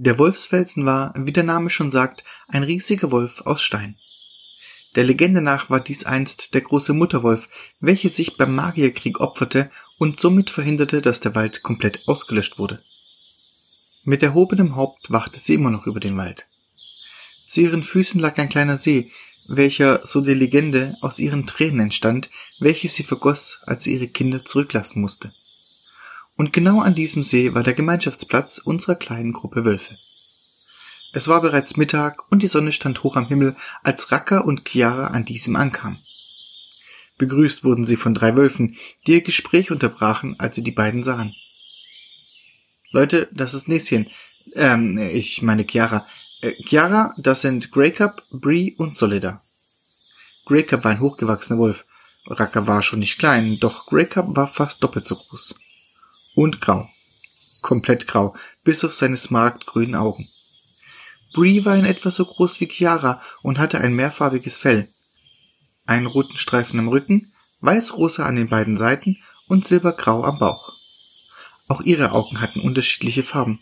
Der Wolfsfelsen war, wie der Name schon sagt, ein riesiger Wolf aus Stein. Der Legende nach war dies einst der große Mutterwolf, welche sich beim Magierkrieg opferte und somit verhinderte, dass der Wald komplett ausgelöscht wurde. Mit erhobenem Haupt wachte sie immer noch über den Wald. Zu ihren Füßen lag ein kleiner See, welcher, so die Legende, aus ihren Tränen entstand, welche sie vergoss, als sie ihre Kinder zurücklassen musste. Und genau an diesem See war der Gemeinschaftsplatz unserer kleinen Gruppe Wölfe. Es war bereits Mittag und die Sonne stand hoch am Himmel, als Raka und Chiara an diesem ankamen. Begrüßt wurden sie von drei Wölfen, die ihr Gespräch unterbrachen, als sie die beiden sahen. Leute, das ist Näschen. Ähm, ich meine Chiara. Äh, Chiara, das sind Grey Cup, Bree und Solida. Grey Cup war ein hochgewachsener Wolf. Raka war schon nicht klein, doch Grey Cup war fast doppelt so groß und grau. Komplett grau, bis auf seine smaragdgrünen Augen. Bree war in etwa so groß wie Chiara und hatte ein mehrfarbiges Fell. Einen roten Streifen am Rücken, weiß-rosa an den beiden Seiten und silbergrau am Bauch. Auch ihre Augen hatten unterschiedliche Farben.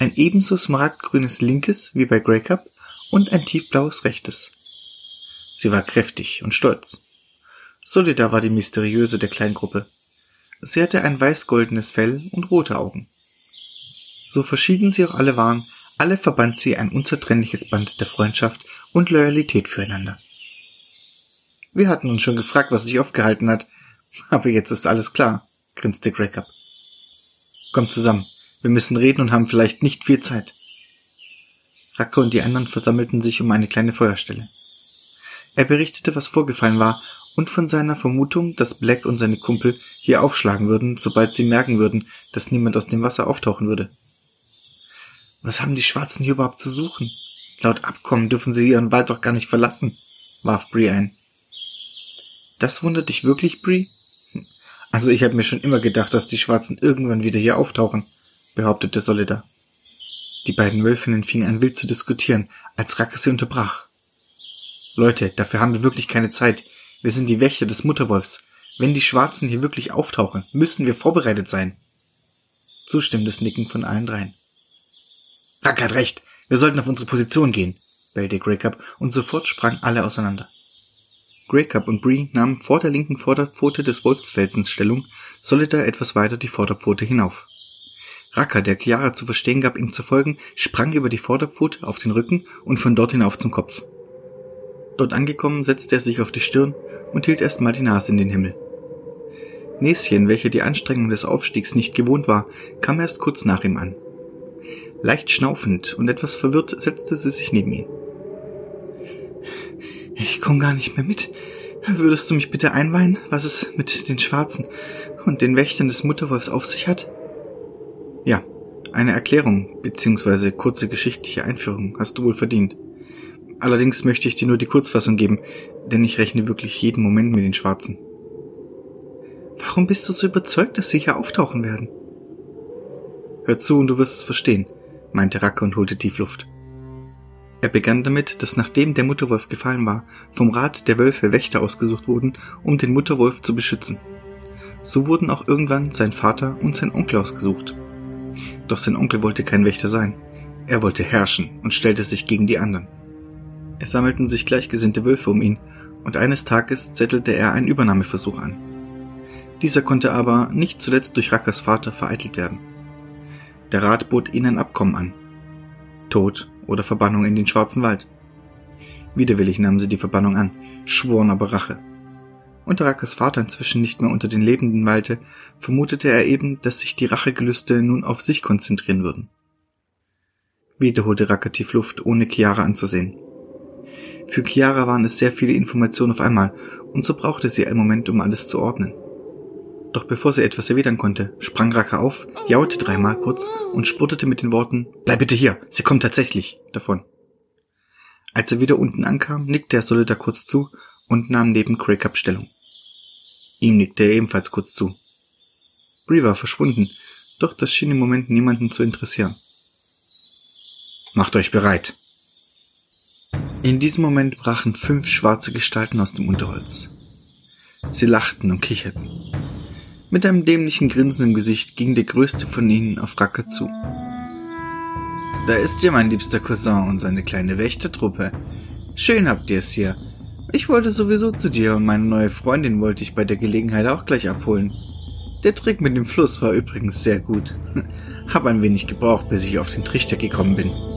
Ein ebenso smaragdgrünes linkes wie bei Grey Cup und ein tiefblaues rechtes. Sie war kräftig und stolz. Solida war die mysteriöse der Kleingruppe. Sie hatte ein weiß-goldenes Fell und rote Augen. So verschieden sie auch alle waren, alle verband sie ein unzertrennliches Band der Freundschaft und Loyalität füreinander. Wir hatten uns schon gefragt, was sich aufgehalten hat, aber jetzt ist alles klar, grinste Greg Kommt zusammen, wir müssen reden und haben vielleicht nicht viel Zeit. Racke und die anderen versammelten sich um eine kleine Feuerstelle. Er berichtete, was vorgefallen war und von seiner Vermutung, dass Black und seine Kumpel hier aufschlagen würden, sobald sie merken würden, dass niemand aus dem Wasser auftauchen würde. Was haben die Schwarzen hier überhaupt zu suchen? Laut Abkommen dürfen sie ihren Wald doch gar nicht verlassen, warf Bree ein. Das wundert dich wirklich, Bree? Hm. Also ich habe mir schon immer gedacht, dass die Schwarzen irgendwann wieder hier auftauchen, behauptete Solida. Die beiden Wölfinnen fingen an wild zu diskutieren, als Racke sie unterbrach. Leute, dafür haben wir wirklich keine Zeit. Wir sind die Wächter des Mutterwolfs. Wenn die Schwarzen hier wirklich auftauchen, müssen wir vorbereitet sein. Zustimmendes Nicken von allen dreien. Rack hat recht. Wir sollten auf unsere Position gehen, bellte Greycup und sofort sprangen alle auseinander. Greycup und Bree nahmen vor der linken Vorderpfote des Wolfsfelsens Stellung, Solidar etwas weiter die Vorderpfote hinauf. Racker, der Chiara zu verstehen gab, ihm zu folgen, sprang über die Vorderpfote auf den Rücken und von dort hinauf zum Kopf. Dort angekommen setzte er sich auf die Stirn und hielt erstmal die Nase in den Himmel. Näschen, welche die Anstrengung des Aufstiegs nicht gewohnt war, kam erst kurz nach ihm an. Leicht schnaufend und etwas verwirrt setzte sie sich neben ihn. Ich komm gar nicht mehr mit. Würdest du mich bitte einweihen, was es mit den Schwarzen und den Wächtern des Mutterwolfs auf sich hat? Ja, eine Erklärung bzw. kurze geschichtliche Einführung hast du wohl verdient. Allerdings möchte ich dir nur die Kurzfassung geben, denn ich rechne wirklich jeden Moment mit den Schwarzen. Warum bist du so überzeugt, dass sie hier auftauchen werden? Hör zu und du wirst es verstehen, meinte Racke und holte tief Luft. Er begann damit, dass nachdem der Mutterwolf gefallen war, vom Rat der Wölfe Wächter ausgesucht wurden, um den Mutterwolf zu beschützen. So wurden auch irgendwann sein Vater und sein Onkel ausgesucht. Doch sein Onkel wollte kein Wächter sein. Er wollte herrschen und stellte sich gegen die anderen. Es sammelten sich gleichgesinnte Wölfe um ihn, und eines Tages zettelte er einen Übernahmeversuch an. Dieser konnte aber, nicht zuletzt durch Rackers Vater, vereitelt werden. Der Rat bot ihnen ein Abkommen an. Tod oder Verbannung in den Schwarzen Wald. Widerwillig nahmen sie die Verbannung an, schworen aber Rache. Und da Rackers Vater inzwischen nicht mehr unter den Lebenden weilte, vermutete er eben, dass sich die Rachegelüste nun auf sich konzentrieren würden. Wieder holte Racker tief Luft, ohne Chiara anzusehen. Für Chiara waren es sehr viele Informationen auf einmal, und so brauchte sie einen Moment, um alles zu ordnen. Doch bevor sie etwas erwidern konnte, sprang Raka auf, jaulte dreimal kurz und spurtete mit den Worten Bleib bitte hier, sie kommt tatsächlich davon. Als er wieder unten ankam, nickte er Solida kurz zu und nahm neben Craig Stellung. Ihm nickte er ebenfalls kurz zu. Bree war verschwunden, doch das schien im Moment niemanden zu interessieren. Macht euch bereit, in diesem Moment brachen fünf schwarze Gestalten aus dem Unterholz. Sie lachten und kicherten. Mit einem dämlichen Grinsen im Gesicht ging der größte von ihnen auf Racker zu. da ist ja mein liebster Cousin und seine kleine Wächtertruppe. Schön habt ihr es hier. Ich wollte sowieso zu dir und meine neue Freundin wollte ich bei der Gelegenheit auch gleich abholen. Der Trick mit dem Fluss war übrigens sehr gut. Hab ein wenig gebraucht, bis ich auf den Trichter gekommen bin.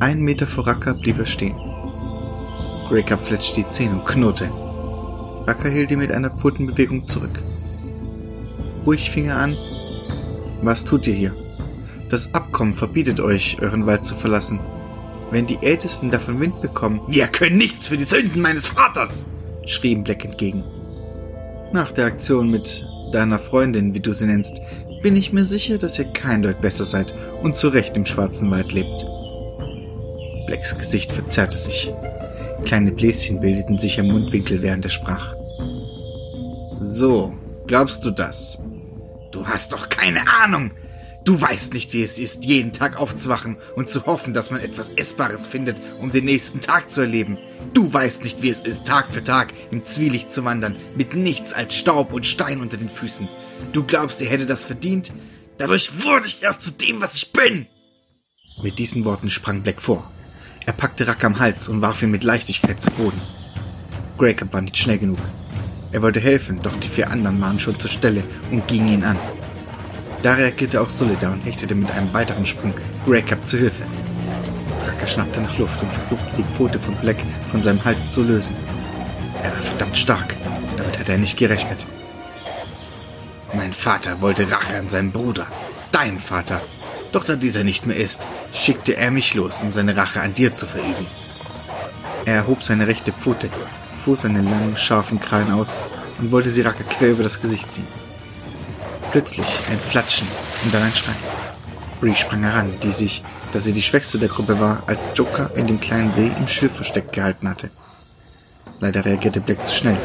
Ein Meter vor Raka blieb er stehen. Breaker fletscht die Zähne und knurrte. Raka hielt ihn mit einer Pfotenbewegung zurück. Ruhig fing er an. Was tut ihr hier? Das Abkommen verbietet euch, euren Wald zu verlassen. Wenn die Ältesten davon Wind bekommen, wir können nichts für die Sünden meines Vaters, schrie ihm Black entgegen. Nach der Aktion mit deiner Freundin, wie du sie nennst, bin ich mir sicher, dass ihr kein Deut besser seid und zu Recht im schwarzen Wald lebt. Blacks Gesicht verzerrte sich. Kleine Bläschen bildeten sich am Mundwinkel, während er sprach. So, glaubst du das? Du hast doch keine Ahnung. Du weißt nicht, wie es ist, jeden Tag aufzuwachen und zu hoffen, dass man etwas Essbares findet, um den nächsten Tag zu erleben. Du weißt nicht, wie es ist, Tag für Tag im Zwielicht zu wandern, mit nichts als Staub und Stein unter den Füßen. Du glaubst, ihr hättet das verdient? Dadurch wurde ich erst zu dem, was ich bin! Mit diesen Worten sprang Black vor. Er packte Rack am Hals und warf ihn mit Leichtigkeit zu Boden. Greycup war nicht schnell genug. Er wollte helfen, doch die vier anderen waren schon zur Stelle und gingen ihn an. Da reagierte auch Solidar und hechtete mit einem weiteren Sprung Greycap zu Hilfe. Raka schnappte nach Luft und versuchte die Pfote von Black von seinem Hals zu lösen. Er war verdammt stark. Damit hatte er nicht gerechnet. Mein Vater wollte Rache an seinem Bruder. Dein Vater. Doch da dieser nicht mehr ist, schickte er mich los, um seine Rache an dir zu verüben. Er erhob seine rechte Pfote, fuhr seine langen, scharfen Krallen aus und wollte sie Raka quer über das Gesicht ziehen. Plötzlich ein Flatschen und dann ein Schrei. Bree sprang heran, die sich, da sie die schwächste der Gruppe war, als Joker in dem kleinen See im Schilf versteckt gehalten hatte. Leider reagierte Black zu schnell.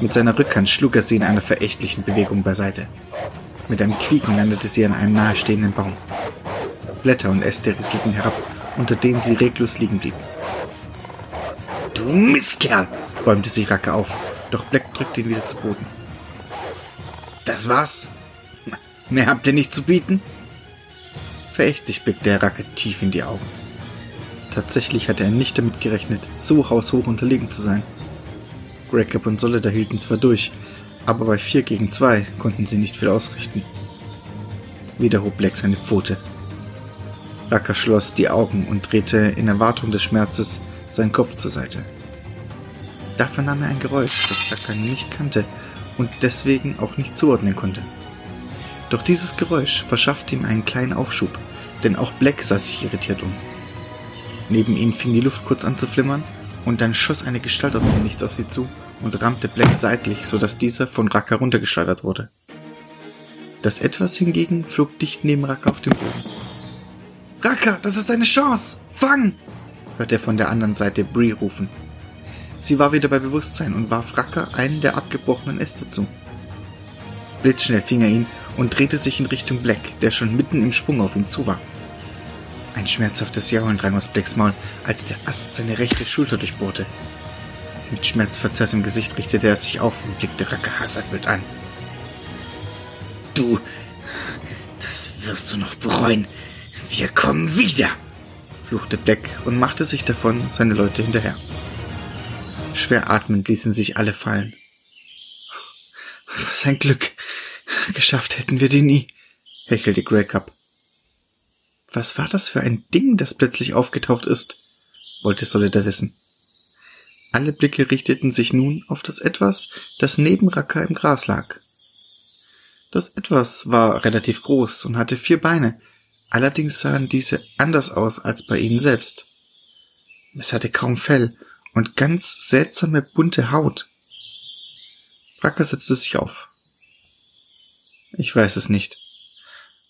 Mit seiner Rückhand schlug er sie in einer verächtlichen Bewegung beiseite. Mit einem Quieken landete sie an einem nahestehenden Baum. Blätter und Äste risselten herab, unter denen sie reglos liegen blieb. Du Mistkerl! räumte sich Racke auf, doch Black drückte ihn wieder zu Boden. Das war's? Mehr habt ihr nicht zu bieten? Verächtlich blickte Herr Racke tief in die Augen. Tatsächlich hatte er nicht damit gerechnet, so haushoch unterlegen zu sein. Grackup und Solida hielten zwar durch, aber bei vier gegen zwei konnten sie nicht viel ausrichten. Wieder hob Black seine Pfote. Racker schloss die Augen und drehte in Erwartung des Schmerzes seinen Kopf zur Seite. Da vernahm er ein Geräusch, das Racker nicht kannte und deswegen auch nicht zuordnen konnte. Doch dieses Geräusch verschaffte ihm einen kleinen Aufschub, denn auch Black sah sich irritiert um. Neben ihnen fing die Luft kurz an zu flimmern und dann schoss eine Gestalt aus dem Nichts auf sie zu und rammte Black seitlich, sodass dieser von Rack heruntergeschleudert wurde. Das Etwas hingegen flog dicht neben Racker auf dem Boden. Racker, das ist deine Chance! Fang! hörte er von der anderen Seite Bree rufen. Sie war wieder bei Bewusstsein und warf Racker einen der abgebrochenen Äste zu. Blitzschnell fing er ihn und drehte sich in Richtung Black, der schon mitten im Sprung auf ihn zu war. Ein schmerzhaftes Jaulen drang aus Blacks Maul, als der Ast seine rechte Schulter durchbohrte. Mit schmerzverzerrtem Gesicht richtete er sich auf und blickte Racker hasserfüllt an. Du, das wirst du noch bereuen. Wir kommen wieder, fluchte Black und machte sich davon seine Leute hinterher. Schwer atmend ließen sich alle fallen. Was ein Glück. Geschafft hätten wir die nie, hechelte Greycup. Was war das für ein Ding, das plötzlich aufgetaucht ist? wollte Solida wissen. Alle Blicke richteten sich nun auf das Etwas, das neben Raka im Gras lag. Das Etwas war relativ groß und hatte vier Beine, allerdings sahen diese anders aus als bei ihnen selbst. Es hatte kaum Fell und ganz seltsame bunte Haut. Raka setzte sich auf. Ich weiß es nicht.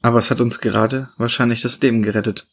Aber es hat uns gerade wahrscheinlich das Leben gerettet.